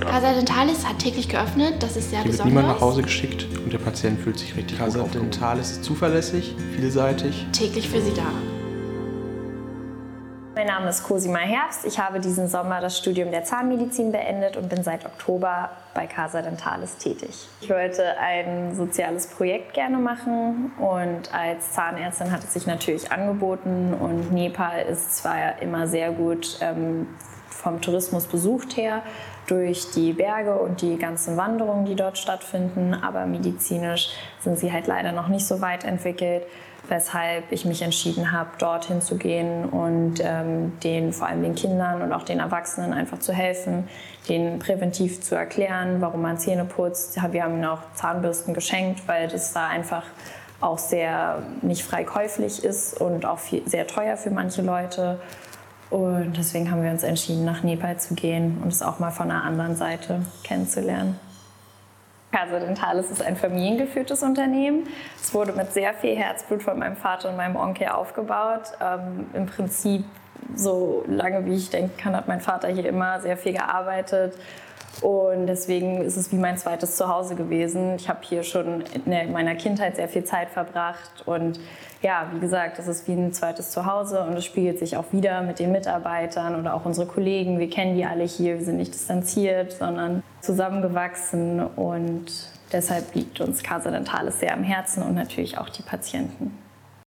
Casa Dentalis hat täglich geöffnet, das ist sehr Hier wird besonders. niemand nach Hause geschickt und der Patient fühlt sich richtig Casa gut aufgehoben. Dentalis ist zuverlässig, vielseitig. Täglich für Sie da. Mein Name ist Cosima Herbst. Ich habe diesen Sommer das Studium der Zahnmedizin beendet und bin seit Oktober bei Casa Dentalis tätig. Ich wollte ein soziales Projekt gerne machen und als Zahnärztin hat es sich natürlich angeboten und Nepal ist zwar immer sehr gut ähm, vom Tourismus besucht her durch die Berge und die ganzen Wanderungen, die dort stattfinden, aber medizinisch sind sie halt leider noch nicht so weit entwickelt weshalb ich mich entschieden habe, dorthin zu gehen und ähm, den, vor allem den Kindern und auch den Erwachsenen einfach zu helfen, denen präventiv zu erklären, warum man Zähne putzt. Wir haben ihnen auch Zahnbürsten geschenkt, weil das da einfach auch sehr nicht frei käuflich ist und auch viel, sehr teuer für manche Leute. Und deswegen haben wir uns entschieden, nach Nepal zu gehen und es auch mal von einer anderen Seite kennenzulernen. Casa Dentalis ist ein familiengeführtes Unternehmen. Es wurde mit sehr viel Herzblut von meinem Vater und meinem Onkel aufgebaut. Ähm, Im Prinzip, so lange wie ich denken kann, hat mein Vater hier immer sehr viel gearbeitet. Und deswegen ist es wie mein zweites Zuhause gewesen. Ich habe hier schon in meiner Kindheit sehr viel Zeit verbracht. Und ja, wie gesagt, es ist wie ein zweites Zuhause und es spiegelt sich auch wieder mit den Mitarbeitern oder auch unsere Kollegen. Wir kennen die alle hier, wir sind nicht distanziert, sondern zusammengewachsen. Und deshalb liegt uns Casa Dentalis sehr am Herzen und natürlich auch die Patienten.